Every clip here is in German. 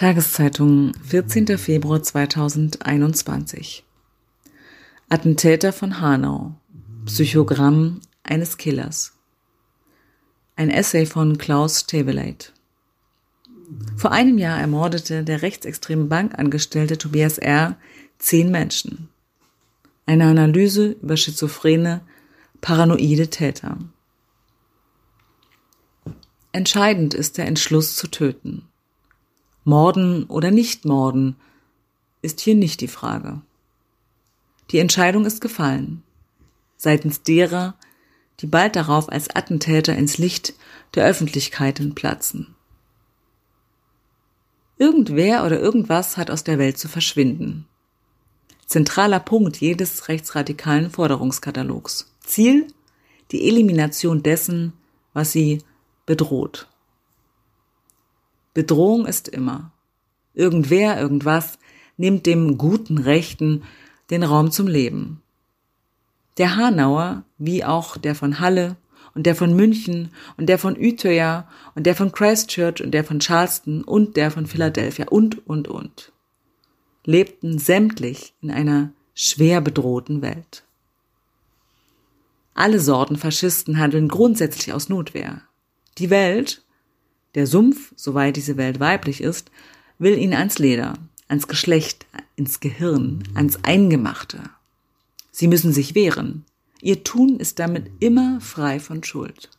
Tageszeitung, 14. Februar 2021. Attentäter von Hanau. Psychogramm eines Killers. Ein Essay von Klaus Tebeleit. Vor einem Jahr ermordete der rechtsextreme Bankangestellte Tobias R. zehn Menschen. Eine Analyse über schizophrene, paranoide Täter. Entscheidend ist der Entschluss zu töten. Morden oder nicht morden ist hier nicht die Frage. Die Entscheidung ist gefallen. Seitens derer, die bald darauf als Attentäter ins Licht der Öffentlichkeiten platzen. Irgendwer oder irgendwas hat aus der Welt zu verschwinden. Zentraler Punkt jedes rechtsradikalen Forderungskatalogs. Ziel? Die Elimination dessen, was sie bedroht. Bedrohung ist immer. Irgendwer, irgendwas nimmt dem guten Rechten den Raum zum Leben. Der Hanauer, wie auch der von Halle und der von München und der von Utøya und der von Christchurch und der von Charleston und der von Philadelphia und, und, und, lebten sämtlich in einer schwer bedrohten Welt. Alle Sorten Faschisten handeln grundsätzlich aus Notwehr. Die Welt, der Sumpf, soweit diese Welt weiblich ist, will ihn ans Leder, ans Geschlecht, ins Gehirn, ans Eingemachte. Sie müssen sich wehren. Ihr Tun ist damit immer frei von Schuld.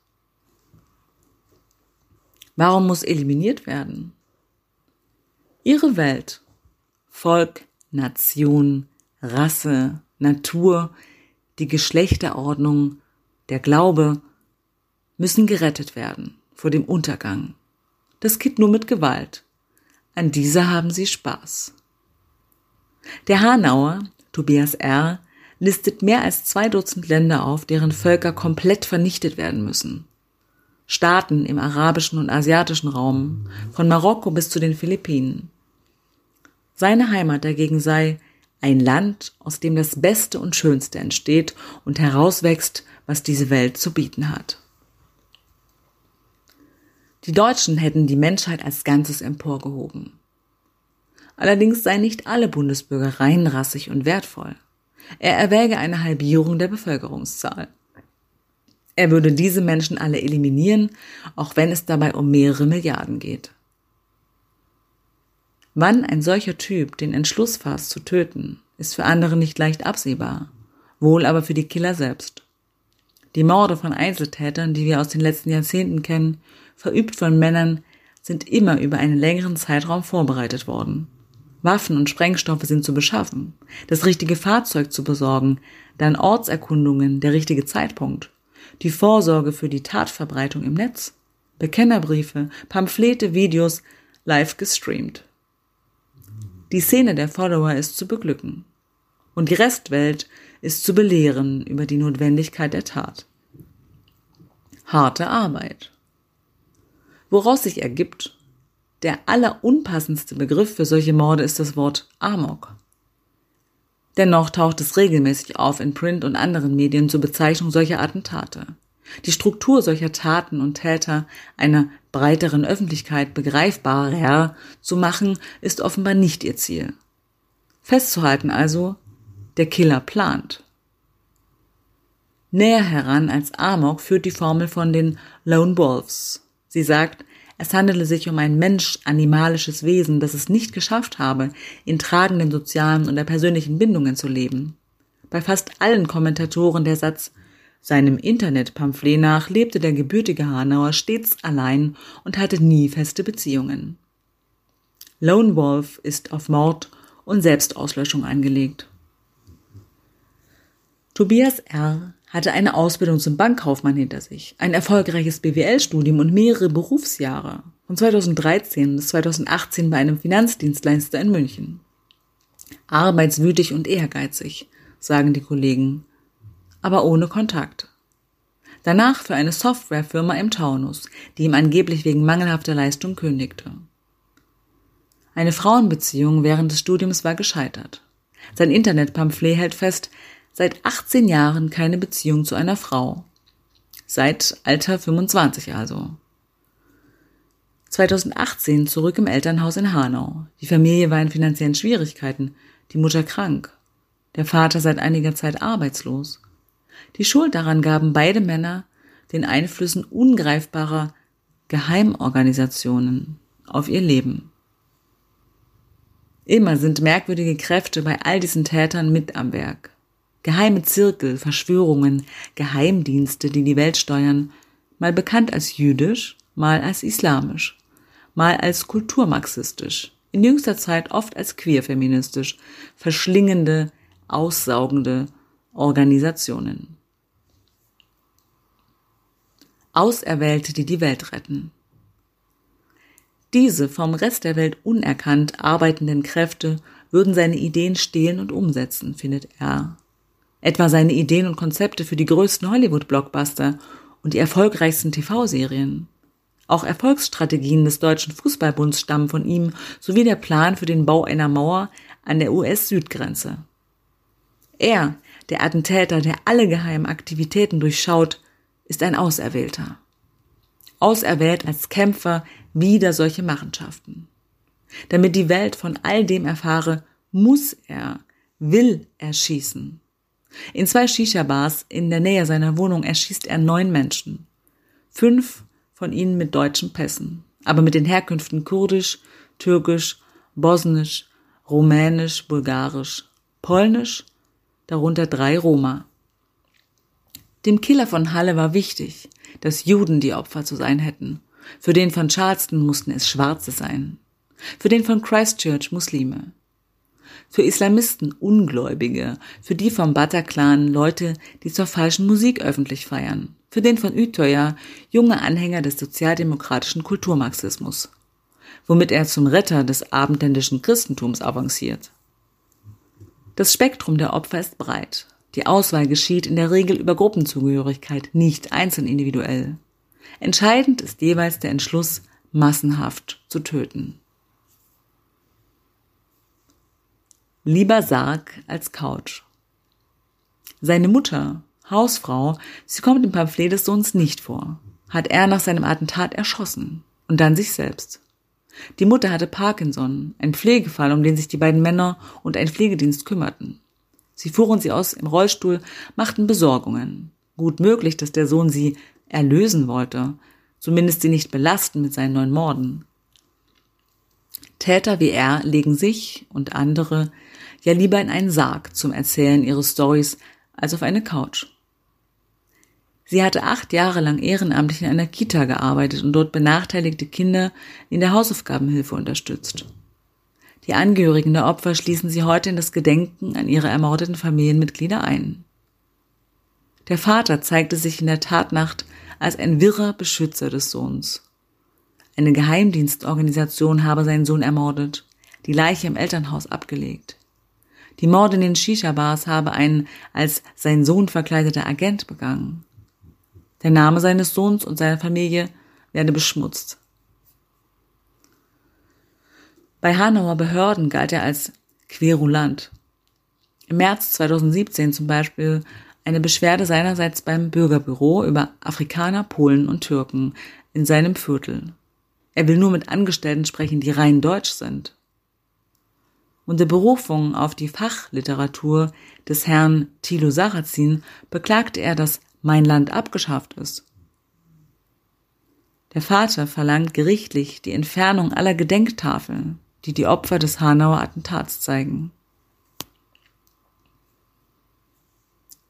Warum muss eliminiert werden? Ihre Welt, Volk, Nation, Rasse, Natur, die Geschlechterordnung, der Glaube müssen gerettet werden vor dem Untergang. Das geht nur mit Gewalt. An dieser haben sie Spaß. Der Hanauer, Tobias R., listet mehr als zwei Dutzend Länder auf, deren Völker komplett vernichtet werden müssen. Staaten im arabischen und asiatischen Raum, von Marokko bis zu den Philippinen. Seine Heimat dagegen sei ein Land, aus dem das Beste und Schönste entsteht und herauswächst, was diese Welt zu bieten hat. Die Deutschen hätten die Menschheit als Ganzes emporgehoben. Allerdings seien nicht alle Bundesbürger reinrassig und wertvoll. Er erwäge eine Halbierung der Bevölkerungszahl. Er würde diese Menschen alle eliminieren, auch wenn es dabei um mehrere Milliarden geht. Wann ein solcher Typ den Entschluss fasst zu töten, ist für andere nicht leicht absehbar, wohl aber für die Killer selbst. Die Morde von Einzeltätern, die wir aus den letzten Jahrzehnten kennen, verübt von Männern, sind immer über einen längeren Zeitraum vorbereitet worden. Waffen und Sprengstoffe sind zu beschaffen, das richtige Fahrzeug zu besorgen, dann Ortserkundungen, der richtige Zeitpunkt, die Vorsorge für die Tatverbreitung im Netz, Bekennerbriefe, Pamphlete, Videos, live gestreamt. Die Szene der Follower ist zu beglücken. Und die Restwelt ist zu belehren über die Notwendigkeit der Tat. Harte Arbeit. Woraus sich ergibt, der allerunpassendste Begriff für solche Morde ist das Wort Amok. Dennoch taucht es regelmäßig auf in Print und anderen Medien zur Bezeichnung solcher Attentate. Die Struktur solcher Taten und Täter einer breiteren Öffentlichkeit begreifbarer zu machen, ist offenbar nicht ihr Ziel. Festzuhalten also, der Killer plant. Näher heran als Amok führt die Formel von den Lone Wolves. Sie sagt, es handele sich um ein mensch-animalisches Wesen, das es nicht geschafft habe, in tragenden sozialen oder persönlichen Bindungen zu leben. Bei fast allen Kommentatoren der Satz seinem Internetpamphlet nach lebte der gebürtige Hanauer stets allein und hatte nie feste Beziehungen. Lone Wolf ist auf Mord und Selbstauslöschung angelegt. Tobias R hatte eine Ausbildung zum Bankkaufmann hinter sich, ein erfolgreiches BWL-Studium und mehrere Berufsjahre von 2013 bis 2018 bei einem Finanzdienstleister in München. Arbeitswütig und ehrgeizig, sagen die Kollegen, aber ohne Kontakt. Danach für eine Softwarefirma im Taunus, die ihm angeblich wegen mangelhafter Leistung kündigte. Eine Frauenbeziehung während des Studiums war gescheitert. Sein Internetpamphlet hält fest, seit 18 Jahren keine Beziehung zu einer Frau. Seit Alter 25 also. 2018 zurück im Elternhaus in Hanau. Die Familie war in finanziellen Schwierigkeiten, die Mutter krank, der Vater seit einiger Zeit arbeitslos. Die Schuld daran gaben beide Männer den Einflüssen ungreifbarer Geheimorganisationen auf ihr Leben. Immer sind merkwürdige Kräfte bei all diesen Tätern mit am Werk. Geheime Zirkel, Verschwörungen, Geheimdienste, die die Welt steuern, mal bekannt als jüdisch, mal als islamisch, mal als kulturmarxistisch, in jüngster Zeit oft als queerfeministisch, verschlingende, aussaugende Organisationen. Auserwählte, die die Welt retten. Diese vom Rest der Welt unerkannt arbeitenden Kräfte würden seine Ideen stehlen und umsetzen, findet er. Etwa seine Ideen und Konzepte für die größten Hollywood-Blockbuster und die erfolgreichsten TV-Serien. Auch Erfolgsstrategien des Deutschen Fußballbunds stammen von ihm, sowie der Plan für den Bau einer Mauer an der US-Südgrenze. Er, der Attentäter, der alle geheimen Aktivitäten durchschaut, ist ein Auserwählter. Auserwählt als Kämpfer wider solche Machenschaften. Damit die Welt von all dem erfahre, muss er, will er schießen. In zwei Shisha-Bars in der Nähe seiner Wohnung erschießt er neun Menschen. Fünf von ihnen mit deutschen Pässen, aber mit den Herkünften kurdisch, türkisch, bosnisch, rumänisch, bulgarisch, polnisch, darunter drei Roma. Dem Killer von Halle war wichtig, dass Juden die Opfer zu sein hätten. Für den von Charleston mussten es Schwarze sein. Für den von Christchurch Muslime. Für Islamisten Ungläubige. Für die vom Bataclan Leute, die zur falschen Musik öffentlich feiern für den von Utøya junge Anhänger des sozialdemokratischen Kulturmarxismus, womit er zum Retter des abendländischen Christentums avanciert. Das Spektrum der Opfer ist breit. Die Auswahl geschieht in der Regel über Gruppenzugehörigkeit, nicht einzeln individuell. Entscheidend ist jeweils der Entschluss, massenhaft zu töten. Lieber Sarg als Couch. Seine Mutter Hausfrau, sie kommt im Pamphlet des Sohns nicht vor, hat er nach seinem Attentat erschossen und dann sich selbst. Die Mutter hatte Parkinson, ein Pflegefall, um den sich die beiden Männer und ein Pflegedienst kümmerten. Sie fuhren sie aus im Rollstuhl, machten Besorgungen. Gut möglich, dass der Sohn sie erlösen wollte, zumindest sie nicht belasten mit seinen neuen Morden. Täter wie er legen sich und andere ja lieber in einen Sarg zum Erzählen ihres Stories als auf eine Couch. Sie hatte acht Jahre lang ehrenamtlich in einer Kita gearbeitet und dort benachteiligte Kinder in der Hausaufgabenhilfe unterstützt. Die Angehörigen der Opfer schließen sie heute in das Gedenken an ihre ermordeten Familienmitglieder ein. Der Vater zeigte sich in der Tatnacht als ein wirrer Beschützer des Sohns. Eine Geheimdienstorganisation habe seinen Sohn ermordet, die Leiche im Elternhaus abgelegt. Die Morde in den Shisha-Bars habe ein als sein Sohn verkleideter Agent begangen. Der Name seines Sohns und seiner Familie werde beschmutzt. Bei Hanauer Behörden galt er als querulant. Im März 2017 zum Beispiel eine Beschwerde seinerseits beim Bürgerbüro über Afrikaner, Polen und Türken in seinem Viertel. Er will nur mit Angestellten sprechen, die rein deutsch sind. Unter Berufung auf die Fachliteratur des Herrn Thilo Sarrazin beklagte er das mein Land abgeschafft ist. Der Vater verlangt gerichtlich die Entfernung aller Gedenktafeln, die die Opfer des Hanauer Attentats zeigen.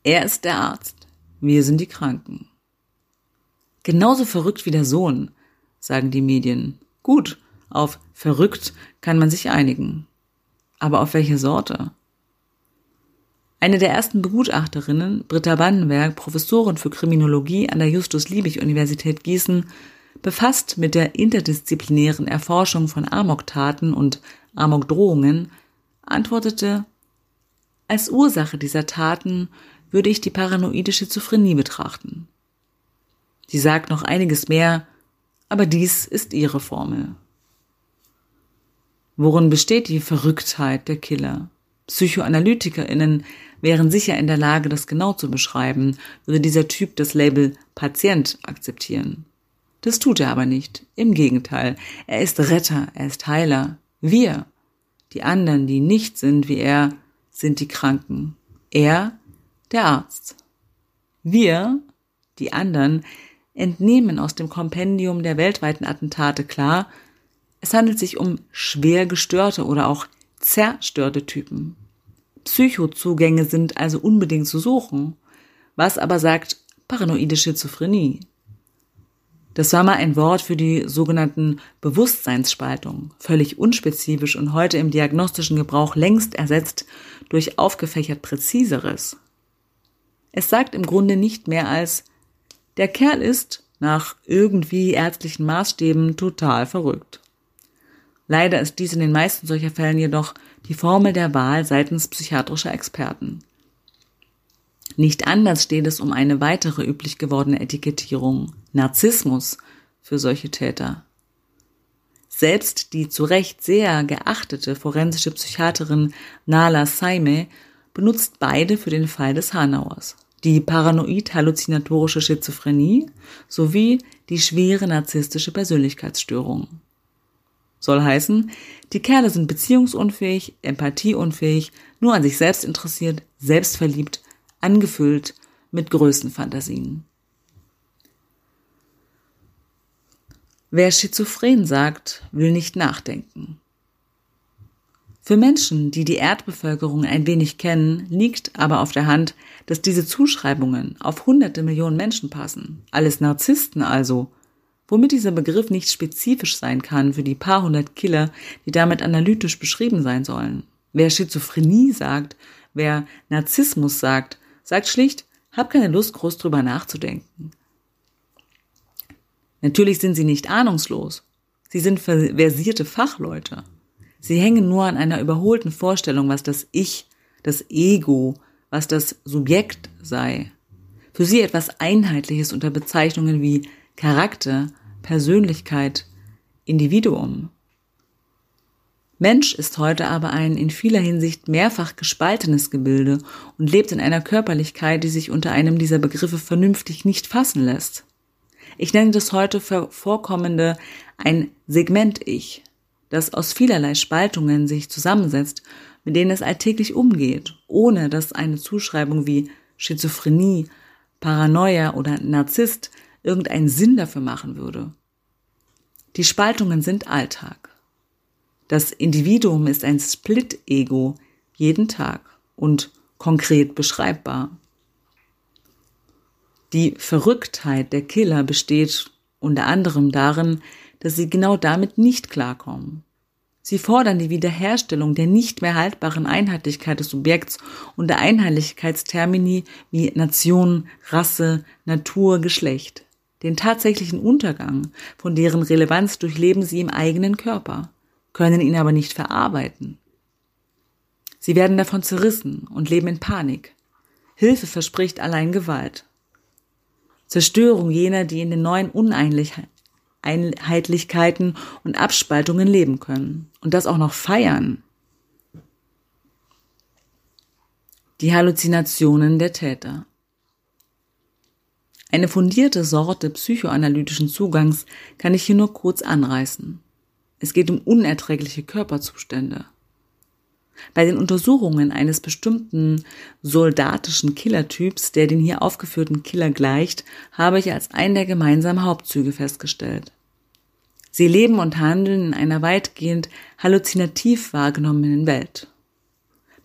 Er ist der Arzt, wir sind die Kranken. Genauso verrückt wie der Sohn, sagen die Medien. Gut, auf verrückt kann man sich einigen. Aber auf welche Sorte? Eine der ersten Begutachterinnen, Britta Bannenberg, Professorin für Kriminologie an der Justus-Liebig-Universität Gießen, befasst mit der interdisziplinären Erforschung von Amoktaten und Amokdrohungen, antwortete, als Ursache dieser Taten würde ich die paranoide Schizophrenie betrachten. Sie sagt noch einiges mehr, aber dies ist ihre Formel. Worin besteht die Verrücktheit der Killer? PsychoanalytikerInnen wären sicher in der Lage, das genau zu beschreiben, würde dieser Typ das Label Patient akzeptieren. Das tut er aber nicht. Im Gegenteil, er ist Retter, er ist Heiler. Wir, die anderen, die nicht sind wie er, sind die Kranken. Er, der Arzt. Wir, die anderen, entnehmen aus dem Kompendium der weltweiten Attentate klar, es handelt sich um schwer gestörte oder auch zerstörte Typen. Psychozugänge sind also unbedingt zu suchen. Was aber sagt paranoide Schizophrenie? Das war mal ein Wort für die sogenannten Bewusstseinsspaltungen, völlig unspezifisch und heute im diagnostischen Gebrauch längst ersetzt durch aufgefächert präziseres. Es sagt im Grunde nicht mehr als der Kerl ist nach irgendwie ärztlichen Maßstäben total verrückt. Leider ist dies in den meisten solcher Fällen jedoch die Formel der Wahl seitens psychiatrischer Experten. Nicht anders steht es um eine weitere üblich gewordene Etikettierung, Narzissmus, für solche Täter. Selbst die zu Recht sehr geachtete forensische Psychiaterin Nala Saime benutzt beide für den Fall des Hanauers. Die paranoid-halluzinatorische Schizophrenie sowie die schwere narzisstische Persönlichkeitsstörung. Soll heißen, die Kerle sind beziehungsunfähig, empathieunfähig, nur an sich selbst interessiert, selbstverliebt, angefüllt mit Größenfantasien. Wer schizophren sagt, will nicht nachdenken. Für Menschen, die die Erdbevölkerung ein wenig kennen, liegt aber auf der Hand, dass diese Zuschreibungen auf hunderte Millionen Menschen passen. Alles Narzissten also. Womit dieser Begriff nicht spezifisch sein kann für die paar hundert Killer, die damit analytisch beschrieben sein sollen. Wer Schizophrenie sagt, wer Narzissmus sagt, sagt schlicht, hab keine Lust, groß drüber nachzudenken. Natürlich sind sie nicht ahnungslos. Sie sind versierte Fachleute. Sie hängen nur an einer überholten Vorstellung, was das Ich, das Ego, was das Subjekt sei. Für sie etwas Einheitliches unter Bezeichnungen wie Charakter, Persönlichkeit, Individuum. Mensch ist heute aber ein in vieler Hinsicht mehrfach gespaltenes Gebilde und lebt in einer Körperlichkeit, die sich unter einem dieser Begriffe vernünftig nicht fassen lässt. Ich nenne das heute vorkommende ein Segment-Ich, das aus vielerlei Spaltungen sich zusammensetzt, mit denen es alltäglich umgeht, ohne dass eine Zuschreibung wie Schizophrenie, Paranoia oder Narzisst irgendeinen Sinn dafür machen würde. Die Spaltungen sind Alltag. Das Individuum ist ein Split-Ego jeden Tag und konkret beschreibbar. Die Verrücktheit der Killer besteht unter anderem darin, dass sie genau damit nicht klarkommen. Sie fordern die Wiederherstellung der nicht mehr haltbaren Einheitlichkeit des Subjekts und der Einheitlichkeitstermini wie Nation, Rasse, Natur, Geschlecht. Den tatsächlichen Untergang, von deren Relevanz durchleben sie im eigenen Körper, können ihn aber nicht verarbeiten. Sie werden davon zerrissen und leben in Panik. Hilfe verspricht allein Gewalt. Zerstörung jener, die in den neuen Uneinheitlichkeiten und Abspaltungen leben können. Und das auch noch feiern. Die Halluzinationen der Täter. Eine fundierte Sorte psychoanalytischen Zugangs kann ich hier nur kurz anreißen. Es geht um unerträgliche Körperzustände. Bei den Untersuchungen eines bestimmten soldatischen Killertyps, der den hier aufgeführten Killer gleicht, habe ich als einen der gemeinsamen Hauptzüge festgestellt. Sie leben und handeln in einer weitgehend halluzinativ wahrgenommenen Welt.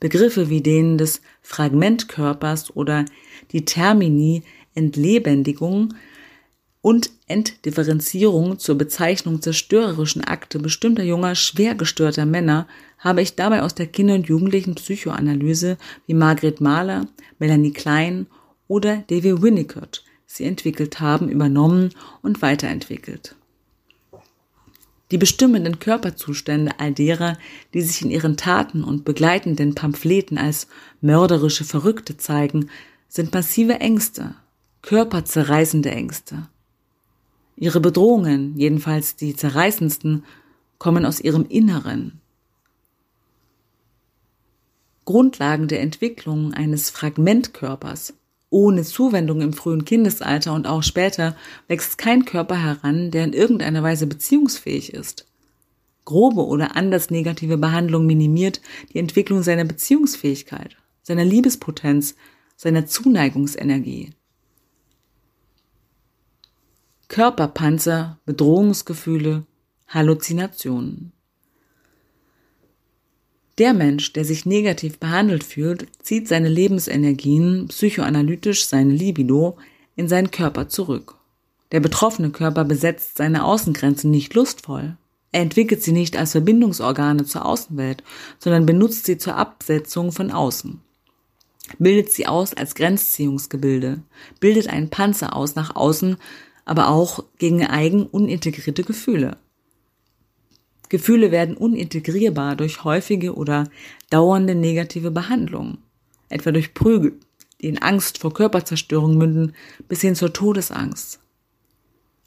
Begriffe wie denen des Fragmentkörpers oder die Termini Entlebendigung und Entdifferenzierung zur Bezeichnung zerstörerischen Akte bestimmter junger, schwer gestörter Männer habe ich dabei aus der Kinder- und Jugendlichen Psychoanalyse wie Margret Mahler, Melanie Klein oder Davy Winnicott sie entwickelt haben, übernommen und weiterentwickelt. Die bestimmenden Körperzustände all derer, die sich in ihren Taten und begleitenden Pamphleten als mörderische Verrückte zeigen, sind massive Ängste, körperzerreißende Ängste. Ihre Bedrohungen, jedenfalls die zerreißendsten, kommen aus ihrem Inneren. Grundlagen der Entwicklung eines Fragmentkörpers, Ohne Zuwendung im frühen Kindesalter und auch später wächst kein Körper heran, der in irgendeiner Weise beziehungsfähig ist. Grobe oder anders negative Behandlung minimiert die Entwicklung seiner Beziehungsfähigkeit, seiner Liebespotenz, seiner Zuneigungsenergie. Körperpanzer, Bedrohungsgefühle, Halluzinationen. Der Mensch, der sich negativ behandelt fühlt, zieht seine Lebensenergien, psychoanalytisch seine Libido, in seinen Körper zurück. Der betroffene Körper besetzt seine Außengrenzen nicht lustvoll. Er entwickelt sie nicht als Verbindungsorgane zur Außenwelt, sondern benutzt sie zur Absetzung von außen. Bildet sie aus als Grenzziehungsgebilde, bildet einen Panzer aus nach außen, aber auch gegen eigen unintegrierte Gefühle. Gefühle werden unintegrierbar durch häufige oder dauernde negative Behandlung, etwa durch Prügel, die in Angst vor Körperzerstörung münden, bis hin zur Todesangst.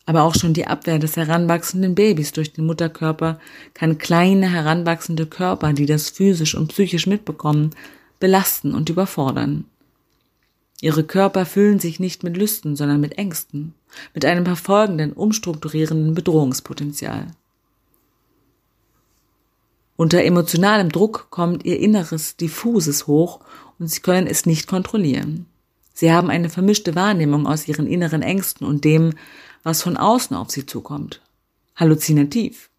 Aber auch schon die Abwehr des heranwachsenden Babys durch den Mutterkörper kann kleine heranwachsende Körper, die das physisch und psychisch mitbekommen, belasten und überfordern. Ihre Körper füllen sich nicht mit Lüsten, sondern mit Ängsten, mit einem verfolgenden, umstrukturierenden Bedrohungspotenzial. Unter emotionalem Druck kommt ihr inneres Diffuses hoch und sie können es nicht kontrollieren. Sie haben eine vermischte Wahrnehmung aus ihren inneren Ängsten und dem, was von außen auf sie zukommt. Halluzinativ.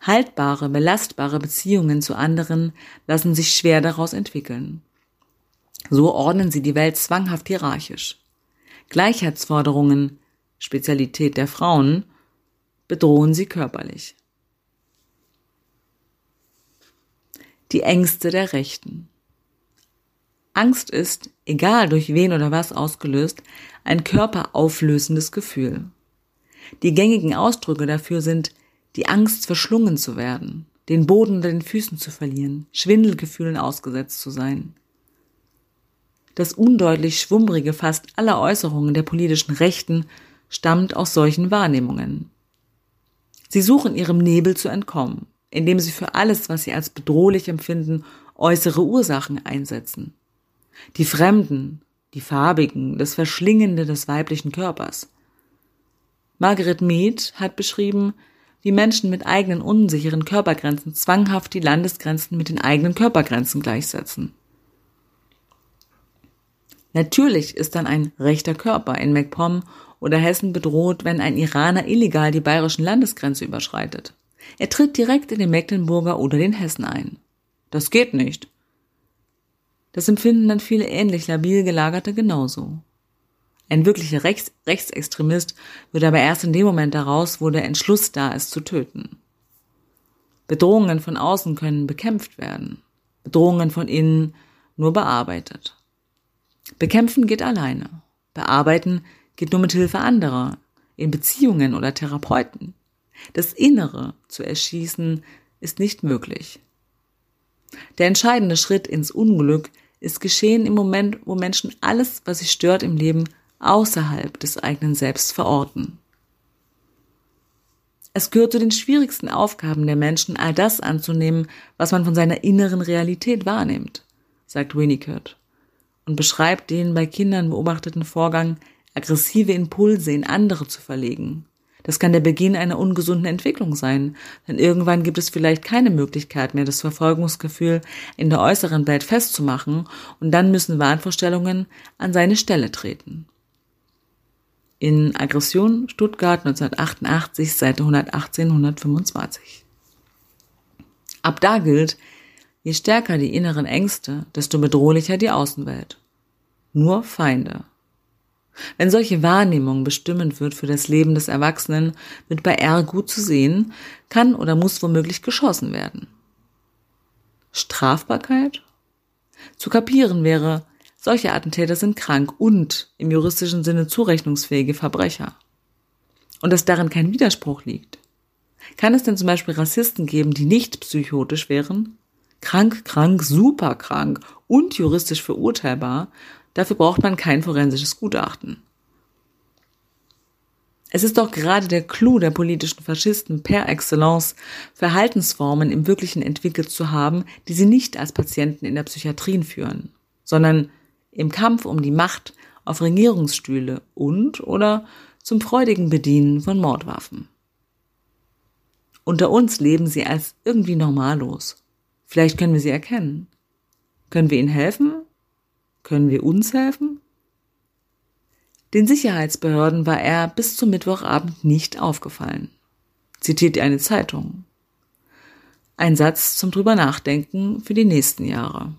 Haltbare, belastbare Beziehungen zu anderen lassen sich schwer daraus entwickeln. So ordnen sie die Welt zwanghaft hierarchisch. Gleichheitsforderungen, Spezialität der Frauen, bedrohen sie körperlich. Die Ängste der Rechten. Angst ist, egal durch wen oder was ausgelöst, ein körperauflösendes Gefühl. Die gängigen Ausdrücke dafür sind die Angst, verschlungen zu werden, den Boden unter den Füßen zu verlieren, Schwindelgefühlen ausgesetzt zu sein, das undeutlich Schwummerige fast aller Äußerungen der politischen Rechten stammt aus solchen Wahrnehmungen. Sie suchen ihrem Nebel zu entkommen, indem sie für alles, was sie als bedrohlich empfinden, äußere Ursachen einsetzen. Die Fremden, die Farbigen, das Verschlingende des weiblichen Körpers. Margaret Mead hat beschrieben, wie Menschen mit eigenen unsicheren Körpergrenzen zwanghaft die Landesgrenzen mit den eigenen Körpergrenzen gleichsetzen. Natürlich ist dann ein rechter Körper in MacPom oder Hessen bedroht, wenn ein Iraner illegal die bayerischen Landesgrenze überschreitet. Er tritt direkt in den Mecklenburger oder den Hessen ein. Das geht nicht. Das empfinden dann viele ähnlich labil gelagerte genauso. Ein wirklicher Rechts Rechtsextremist wird aber erst in dem Moment daraus, wo der Entschluss da ist, zu töten. Bedrohungen von außen können bekämpft werden, Bedrohungen von innen nur bearbeitet. Bekämpfen geht alleine. Bearbeiten geht nur mit Hilfe anderer, in Beziehungen oder Therapeuten. Das Innere zu erschießen ist nicht möglich. Der entscheidende Schritt ins Unglück ist geschehen im Moment, wo Menschen alles, was sie stört im Leben, außerhalb des eigenen Selbst verorten. Es gehört zu den schwierigsten Aufgaben der Menschen, all das anzunehmen, was man von seiner inneren Realität wahrnimmt, sagt Winnicott und beschreibt den bei Kindern beobachteten Vorgang, aggressive Impulse in andere zu verlegen. Das kann der Beginn einer ungesunden Entwicklung sein, denn irgendwann gibt es vielleicht keine Möglichkeit mehr, das Verfolgungsgefühl in der äußeren Welt festzumachen und dann müssen Wahnvorstellungen an seine Stelle treten. In Aggression Stuttgart 1988, Seite 118, 125. Ab da gilt, Je stärker die inneren Ängste, desto bedrohlicher die Außenwelt. Nur Feinde. Wenn solche Wahrnehmung bestimmend wird für das Leben des Erwachsenen, wird bei R gut zu sehen, kann oder muss womöglich geschossen werden. Strafbarkeit? Zu kapieren wäre, solche Attentäter sind krank und im juristischen Sinne zurechnungsfähige Verbrecher. Und dass darin kein Widerspruch liegt. Kann es denn zum Beispiel Rassisten geben, die nicht psychotisch wären? Krank, krank, super krank und juristisch verurteilbar, dafür braucht man kein forensisches Gutachten. Es ist doch gerade der Clou der politischen Faschisten per excellence, Verhaltensformen im Wirklichen entwickelt zu haben, die sie nicht als Patienten in der Psychiatrie führen, sondern im Kampf um die Macht auf Regierungsstühle und oder zum freudigen Bedienen von Mordwaffen. Unter uns leben sie als irgendwie normallos. Vielleicht können wir sie erkennen. Können wir ihnen helfen? Können wir uns helfen? Den Sicherheitsbehörden war er bis zum Mittwochabend nicht aufgefallen. Zitiert eine Zeitung. Ein Satz zum drüber nachdenken für die nächsten Jahre.